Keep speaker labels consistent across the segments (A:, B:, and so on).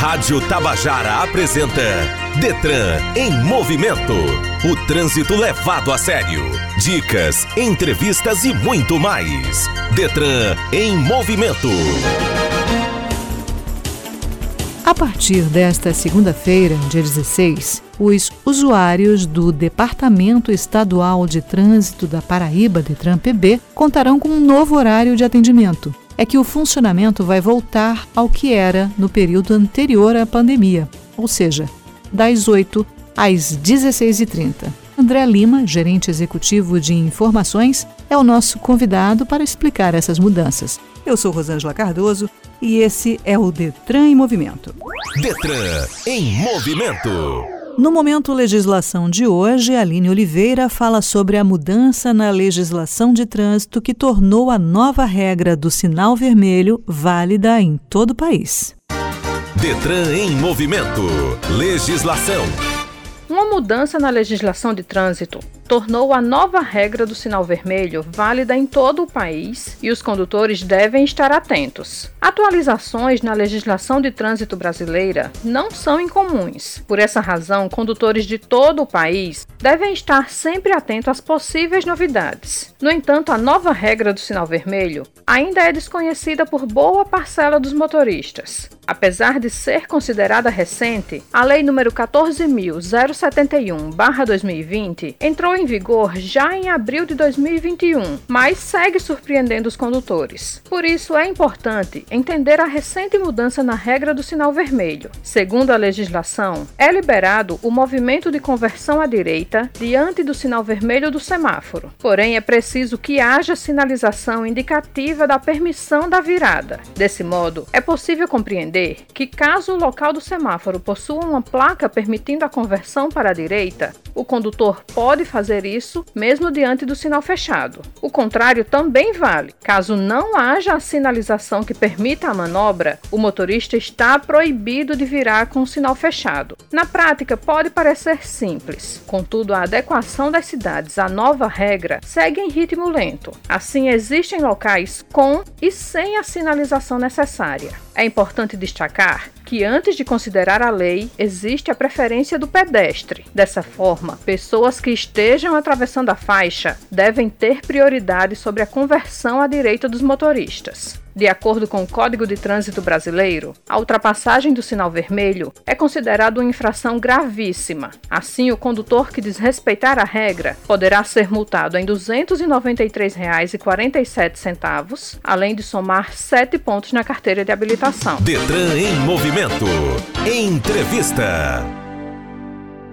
A: Rádio Tabajara apresenta Detran em movimento. O trânsito levado a sério. Dicas, entrevistas e muito mais. Detran em movimento.
B: A partir desta segunda-feira, dia 16, os usuários do Departamento Estadual de Trânsito da Paraíba, Detran PB, contarão com um novo horário de atendimento. É que o funcionamento vai voltar ao que era no período anterior à pandemia, ou seja, das 8 às 16h30. André Lima, gerente executivo de informações, é o nosso convidado para explicar essas mudanças. Eu sou Rosângela Cardoso e esse é o Detran em Movimento.
A: Detran em movimento.
B: No momento legislação de hoje, Aline Oliveira fala sobre a mudança na legislação de trânsito que tornou a nova regra do sinal vermelho válida em todo o país.
A: Detran em movimento. Legislação.
C: Uma mudança na legislação de trânsito tornou a nova regra do sinal vermelho válida em todo o país e os condutores devem estar atentos. Atualizações na legislação de trânsito brasileira não são incomuns. Por essa razão, condutores de todo o país devem estar sempre atentos às possíveis novidades. No entanto, a nova regra do sinal vermelho ainda é desconhecida por boa parcela dos motoristas. Apesar de ser considerada recente, a Lei nº 14.071-2020 entrou em vigor já em abril de 2021, mas segue surpreendendo os condutores. Por isso, é importante entender a recente mudança na regra do sinal vermelho. Segundo a legislação, é liberado o movimento de conversão à direita diante do sinal vermelho do semáforo. Porém, é preciso que haja sinalização indicativa da permissão da virada. Desse modo, é possível compreender que, caso o local do semáforo possua uma placa permitindo a conversão para a direita, o condutor pode fazer isso mesmo diante do sinal fechado. O contrário também vale. Caso não haja a sinalização que permita a manobra, o motorista está proibido de virar com o sinal fechado. Na prática, pode parecer simples, contudo, a adequação das cidades à nova regra segue em ritmo lento. Assim, existem locais com e sem a sinalização necessária. É importante destacar que antes de considerar a lei, existe a preferência do pedestre. Dessa forma, pessoas que estejam atravessando a faixa devem ter prioridade sobre a conversão à direita dos motoristas. De acordo com o Código de Trânsito Brasileiro, a ultrapassagem do sinal vermelho é considerada uma infração gravíssima. Assim, o condutor que desrespeitar a regra poderá ser multado em R$ 293,47, além de somar 7 pontos na carteira de habilitação.
A: Detran em movimento. Entrevista.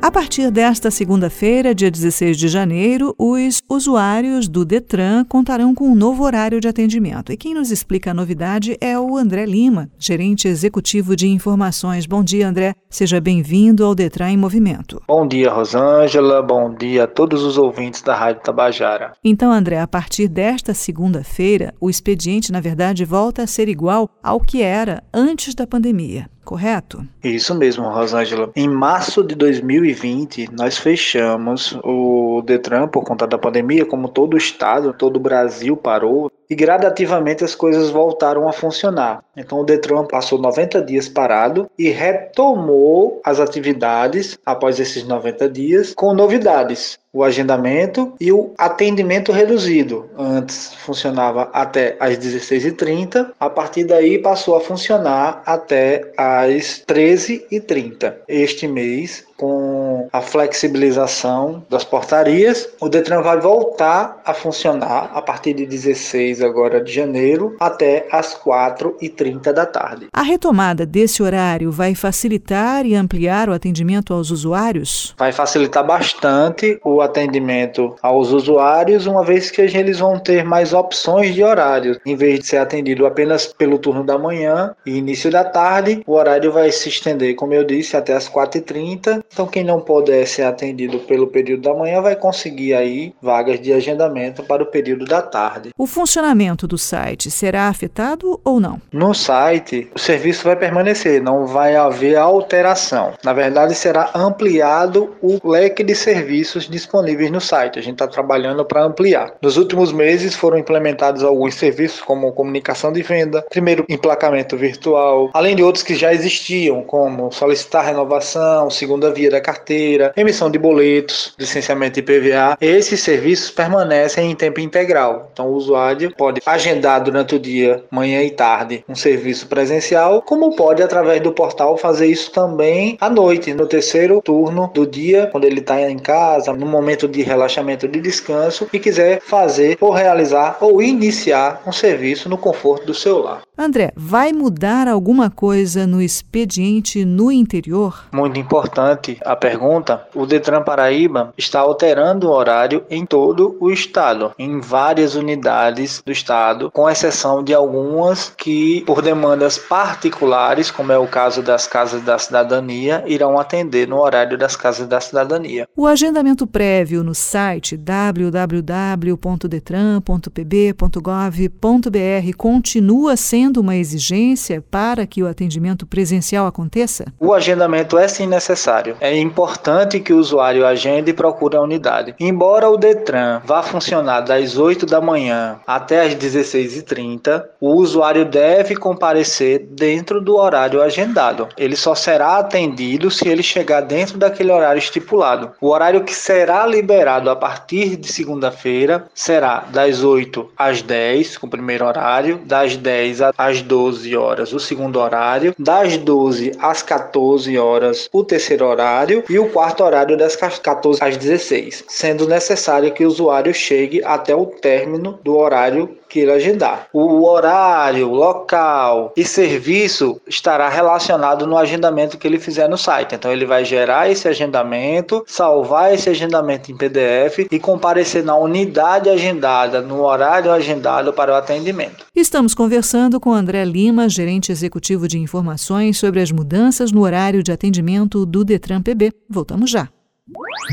B: A partir desta segunda-feira, dia 16 de janeiro, os usuários do Detran contarão com um novo horário de atendimento. E quem nos explica a novidade é o André Lima, gerente executivo de informações. Bom dia, André. Seja bem-vindo ao Detran em Movimento.
D: Bom dia, Rosângela. Bom dia a todos os ouvintes da Rádio Tabajara.
B: Então, André, a partir desta segunda-feira, o expediente, na verdade, volta a ser igual ao que era antes da pandemia correto?
D: Isso mesmo, Rosângela. Em março de 2020, nós fechamos o Detran por conta da pandemia, como todo o estado, todo o Brasil parou e gradativamente as coisas voltaram a funcionar. Então o Detran passou 90 dias parado e retomou as atividades após esses 90 dias com novidades. O agendamento e o atendimento reduzido. Antes funcionava até às 16h30, a partir daí passou a funcionar até às 13h30. Este mês com a flexibilização das portarias, o Detran vai voltar a funcionar a partir de 16 agora de janeiro até as 4h30 da tarde.
B: A retomada desse horário vai facilitar e ampliar o atendimento aos usuários?
D: Vai facilitar bastante o atendimento aos usuários, uma vez que eles vão ter mais opções de horário. Em vez de ser atendido apenas pelo turno da manhã e início da tarde, o horário vai se estender, como eu disse, até as 4h30 então, quem não puder ser atendido pelo período da manhã vai conseguir aí vagas de agendamento para o período da tarde.
B: O funcionamento do site será afetado ou não?
D: No site, o serviço vai permanecer, não vai haver alteração. Na verdade, será ampliado o leque de serviços disponíveis no site. A gente está trabalhando para ampliar. Nos últimos meses foram implementados alguns serviços, como comunicação de venda, primeiro emplacamento virtual, além de outros que já existiam, como solicitar renovação, segunda via da carteira, emissão de boletos, licenciamento de PVA. Esses serviços permanecem em tempo integral. Então, o usuário pode agendar durante o dia, manhã e tarde, um serviço presencial, como pode, através do portal, fazer isso também à noite, no terceiro turno do dia, quando ele está em casa, no momento de relaxamento de descanso e quiser fazer ou realizar ou iniciar um serviço no conforto do seu lar.
B: André, vai mudar alguma coisa no expediente no interior?
D: Muito importante a pergunta. O Detran Paraíba está alterando o horário em todo o estado, em várias unidades do estado, com exceção de algumas que, por demandas particulares, como é o caso das casas da cidadania, irão atender no horário das casas da cidadania.
B: O agendamento prévio no site www.detran.pb.gov.br continua sendo sendo uma exigência para que o atendimento presencial aconteça?
D: O agendamento é sim necessário. É importante que o usuário agende e procure a unidade. Embora o Detran vá funcionar das 8 da manhã até as 16h30, o usuário deve comparecer dentro do horário agendado. Ele só será atendido se ele chegar dentro daquele horário estipulado. O horário que será liberado a partir de segunda-feira será das 8 às 10, com o primeiro horário, das 10 às 12 horas o segundo horário, das 12 às 14 horas o terceiro horário e o quarto horário das 14 às 16, sendo necessário que o usuário chegue até o término do horário que ele agendar. O horário, local e serviço estará relacionado no agendamento que ele fizer no site. Então ele vai gerar esse agendamento, salvar esse agendamento em PDF e comparecer na unidade agendada, no horário agendado para o atendimento.
B: Estamos conversando com André Lima, gerente executivo de informações sobre as mudanças no horário de atendimento do Detran PB. Voltamos já.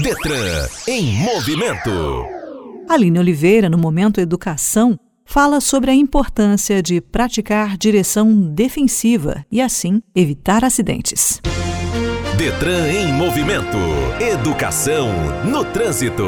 A: Detran em movimento.
B: Aline Oliveira, no Momento Educação, fala sobre a importância de praticar direção defensiva e, assim, evitar acidentes.
A: Detran em movimento. Educação no trânsito.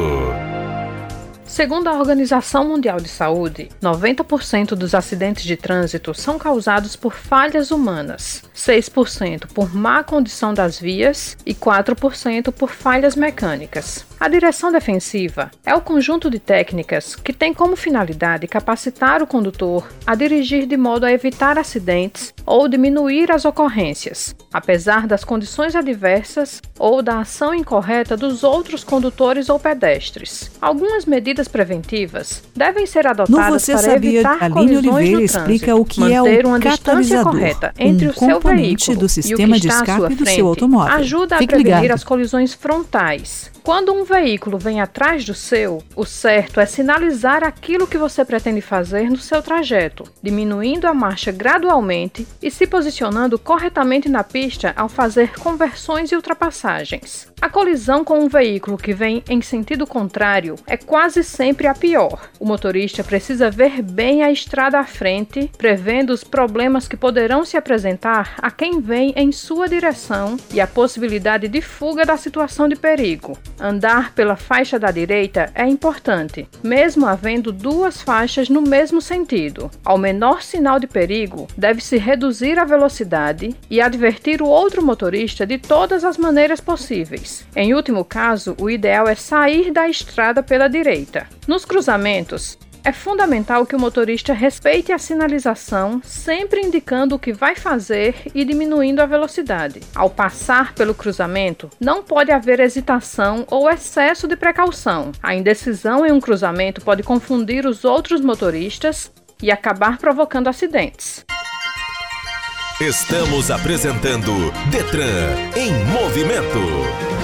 C: Segundo a Organização Mundial de Saúde, 90% dos acidentes de trânsito são causados por falhas humanas, 6% por má condição das vias e 4% por falhas mecânicas. A direção defensiva é o conjunto de técnicas que tem como finalidade capacitar o condutor a dirigir de modo a evitar acidentes ou diminuir as ocorrências, apesar das condições adversas ou da ação incorreta dos outros condutores ou pedestres. Algumas medidas preventivas devem ser adotadas para evitar
B: Aline
C: colisões
B: Oliveira
C: no
B: explica
C: trânsito,
B: o que é
C: manter
B: o
C: uma distância correta entre
B: um
C: o seu veículo
B: do sistema
C: e o
B: de
C: que está à
B: escape
C: sua
B: do seu
C: frente,
B: automóvel.
C: ajuda a
B: Fique
C: prevenir
B: ligado.
C: as colisões frontais. Quando um veículo vem atrás do seu, o certo é sinalizar aquilo que você pretende fazer no seu trajeto, diminuindo a marcha gradualmente e se posicionando corretamente na pista ao fazer conversões e ultrapassagens. A colisão com um veículo que vem em sentido contrário é quase sempre a pior. O motorista precisa ver bem a estrada à frente, prevendo os problemas que poderão se apresentar a quem vem em sua direção e a possibilidade de fuga da situação de perigo. Andar pela faixa da direita é importante, mesmo havendo duas faixas no mesmo sentido. Ao menor sinal de perigo, deve-se reduzir a velocidade e advertir o outro motorista de todas as maneiras possíveis. Em último caso, o ideal é sair da estrada pela direita. Nos cruzamentos, é fundamental que o motorista respeite a sinalização, sempre indicando o que vai fazer e diminuindo a velocidade. Ao passar pelo cruzamento, não pode haver hesitação ou excesso de precaução. A indecisão em um cruzamento pode confundir os outros motoristas e acabar provocando acidentes.
A: Estamos apresentando Detran em movimento.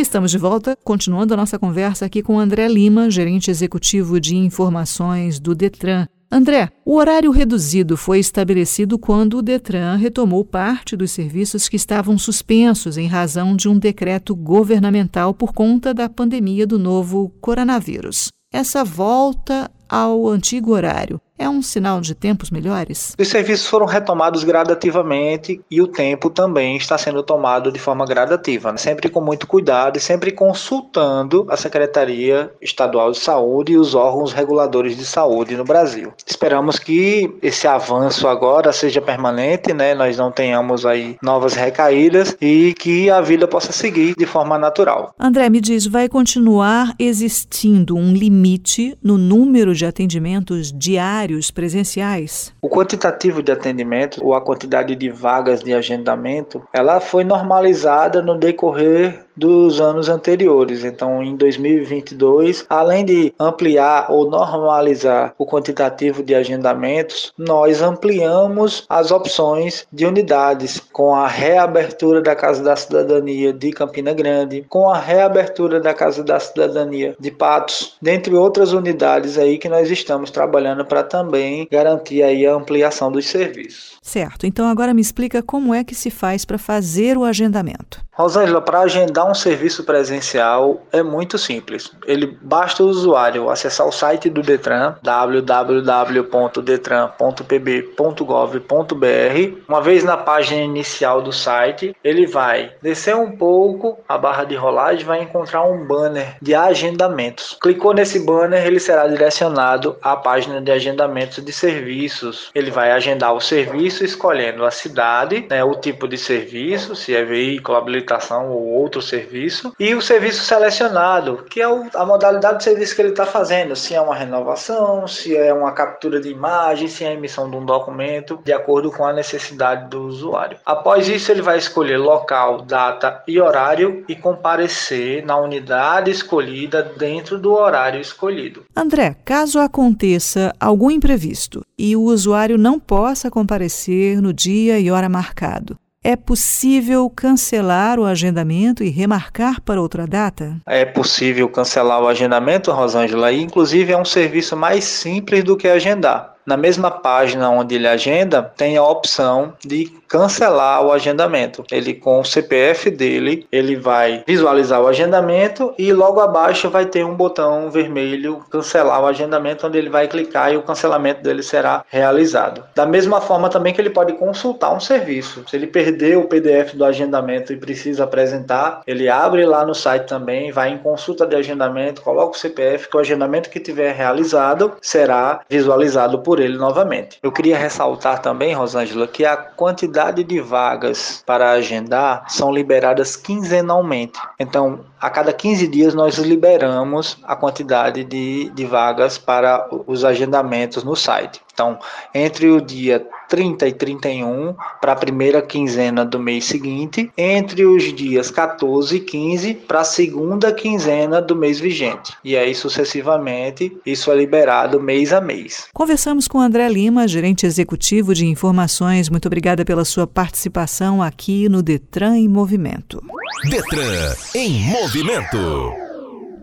B: Estamos de volta, continuando a nossa conversa aqui com André Lima, gerente executivo de informações do Detran. André, o horário reduzido foi estabelecido quando o Detran retomou parte dos serviços que estavam suspensos em razão de um decreto governamental por conta da pandemia do novo coronavírus. Essa volta ao antigo horário é um sinal de tempos melhores?
D: Os serviços foram retomados gradativamente e o tempo também está sendo tomado de forma gradativa, né? sempre com muito cuidado e sempre consultando a Secretaria Estadual de Saúde e os órgãos reguladores de saúde no Brasil. Esperamos que esse avanço agora seja permanente, né? Nós não tenhamos aí novas recaídas e que a vida possa seguir de forma natural.
B: André, me diz, vai continuar existindo um limite no número de atendimentos diários horários presenciais?
D: O quantitativo de atendimento ou a quantidade de vagas de agendamento, ela foi normalizada no decorrer dos anos anteriores. Então, em 2022, além de ampliar ou normalizar o quantitativo de agendamentos, nós ampliamos as opções de unidades com a reabertura da Casa da Cidadania de Campina Grande, com a reabertura da Casa da Cidadania de Patos, dentre outras unidades aí que nós estamos trabalhando para também garantir aí a ampliação dos serviços.
B: Certo. Então agora me explica como é que se faz para fazer o agendamento.
D: Rosângela, para agendar um serviço presencial é muito simples. Ele basta o usuário acessar o site do Detran, www.detran.pb.gov.br. Uma vez na página inicial do site, ele vai descer um pouco a barra de rolagem, vai encontrar um banner de agendamentos. Clicou nesse banner, ele será direcionado à página de agendamentos de serviços. Ele vai agendar o serviço escolhendo a cidade, né, o tipo de serviço, se é veículo, habilitação ou outro serviço, e o serviço selecionado, que é a modalidade de serviço que ele está fazendo, se é uma renovação, se é uma captura de imagem, se é a emissão de um documento, de acordo com a necessidade do usuário. Após isso, ele vai escolher local, data e horário e comparecer na unidade escolhida dentro do horário escolhido.
B: André, caso aconteça algum imprevisto e o usuário não possa comparecer no dia e hora marcado, é possível cancelar o agendamento e remarcar para outra data?
D: É possível cancelar o agendamento, Rosângela, e inclusive é um serviço mais simples do que agendar. Na mesma página onde ele agenda, tem a opção de cancelar o agendamento. Ele com o CPF dele, ele vai visualizar o agendamento e logo abaixo vai ter um botão vermelho cancelar o agendamento onde ele vai clicar e o cancelamento dele será realizado. Da mesma forma também que ele pode consultar um serviço. Se ele perder o PDF do agendamento e precisa apresentar, ele abre lá no site também, vai em consulta de agendamento, coloca o CPF que o agendamento que tiver realizado será visualizado por ele novamente. Eu queria ressaltar também, Rosângela, que a quantidade quantidade de vagas para agendar são liberadas quinzenalmente. Então, a cada 15 dias nós liberamos a quantidade de, de vagas para os agendamentos no site. Então, entre o dia 30 e 31 para a primeira quinzena do mês seguinte, entre os dias 14 e 15 para a segunda quinzena do mês vigente. E aí sucessivamente, isso é liberado mês a mês.
B: Conversamos com André Lima, gerente executivo de informações. Muito obrigada pela sua participação aqui no Detran em Movimento.
A: Detran em Movimento.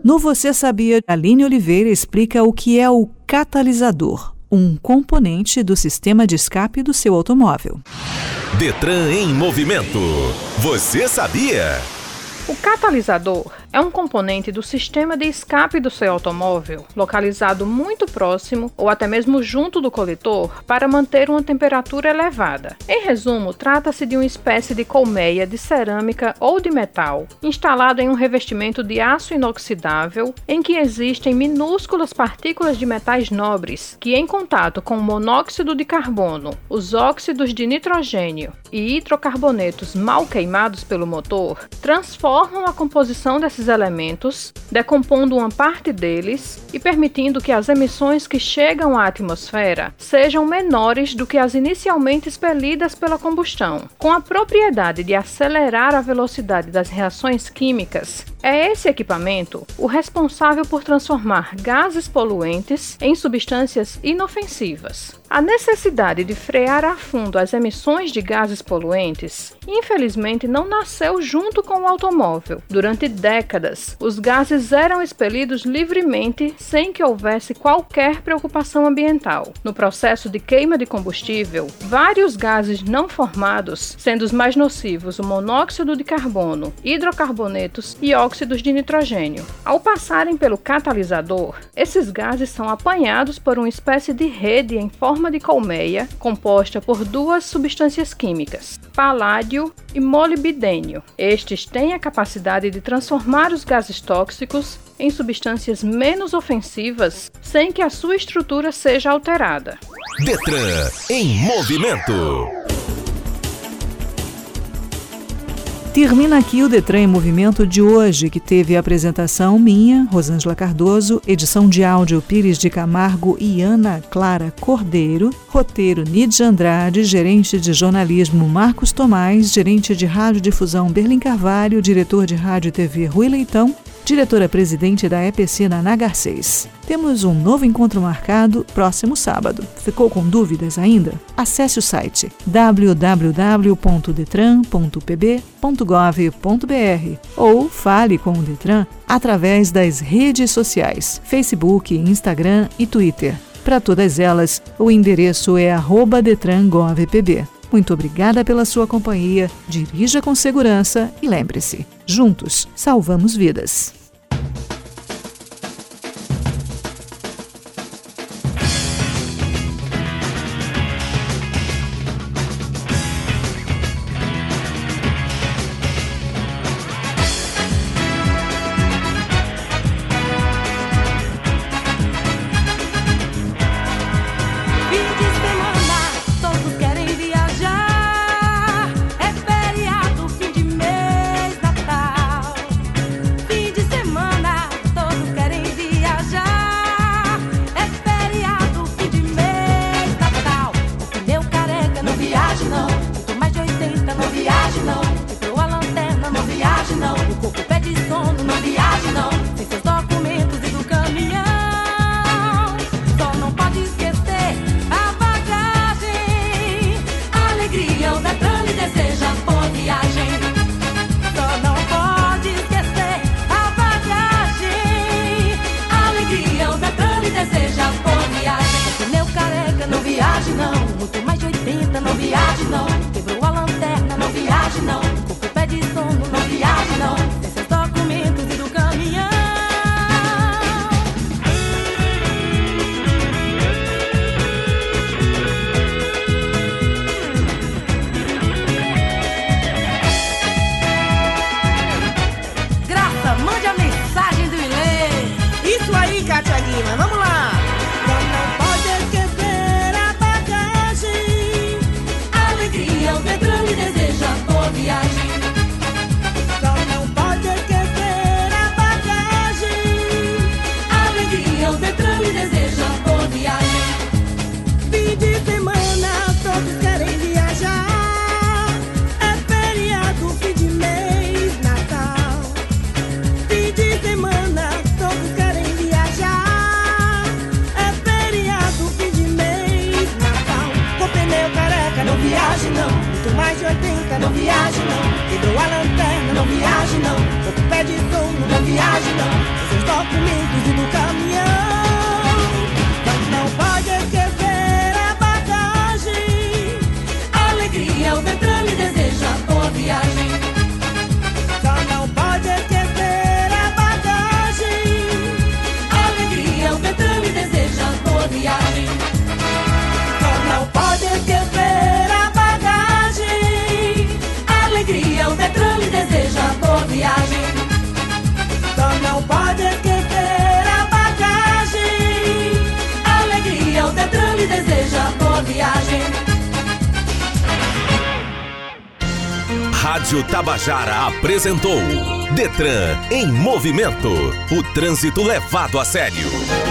B: No Você Sabia, Aline Oliveira explica o que é o catalisador um componente do sistema de escape do seu automóvel.
A: Detran em movimento. Você sabia?
C: O catalisador é um componente do sistema de escape do seu automóvel, localizado muito próximo ou até mesmo junto do coletor para manter uma temperatura elevada. Em resumo, trata-se de uma espécie de colmeia de cerâmica ou de metal, instalado em um revestimento de aço inoxidável em que existem minúsculas partículas de metais nobres que, em contato com o monóxido de carbono, os óxidos de nitrogênio e hidrocarbonetos mal queimados pelo motor, transformam a composição dessas esses elementos, decompondo uma parte deles e permitindo que as emissões que chegam à atmosfera sejam menores do que as inicialmente expelidas pela combustão. Com a propriedade de acelerar a velocidade das reações químicas, é esse equipamento o responsável por transformar gases poluentes em substâncias inofensivas. A necessidade de frear a fundo as emissões de gases poluentes, infelizmente, não nasceu junto com o automóvel. Durante décadas, os gases eram expelidos livremente sem que houvesse qualquer preocupação ambiental. No processo de queima de combustível, vários gases não formados, sendo os mais nocivos o monóxido de carbono, hidrocarbonetos e óxido óxidos de nitrogênio. Ao passarem pelo catalisador, esses gases são apanhados por uma espécie de rede em forma de colmeia, composta por duas substâncias químicas, paládio e molibdênio. Estes têm a capacidade de transformar os gases tóxicos em substâncias menos ofensivas sem que a sua estrutura seja alterada.
A: Detran em movimento.
E: Termina aqui o Detran em Movimento de hoje, que teve a apresentação minha, Rosângela Cardoso, edição de áudio Pires de Camargo e Ana Clara Cordeiro, roteiro Nidia Andrade, gerente de jornalismo Marcos Tomás, gerente de radiodifusão Berlim Carvalho, diretor de rádio e TV Rui Leitão, diretora-presidente da EPC na Nagarcês. Temos um novo encontro marcado próximo sábado. Ficou com dúvidas ainda? Acesse o site www.detran.pb.gov.br ou fale com o Detran através das redes sociais, Facebook, Instagram e Twitter. Para todas elas, o endereço é detrangovpb. Muito obrigada pela sua companhia, dirija com segurança e lembre-se: juntos salvamos vidas.
A: Rádio Tabajara apresentou Detran em movimento. O trânsito levado a sério.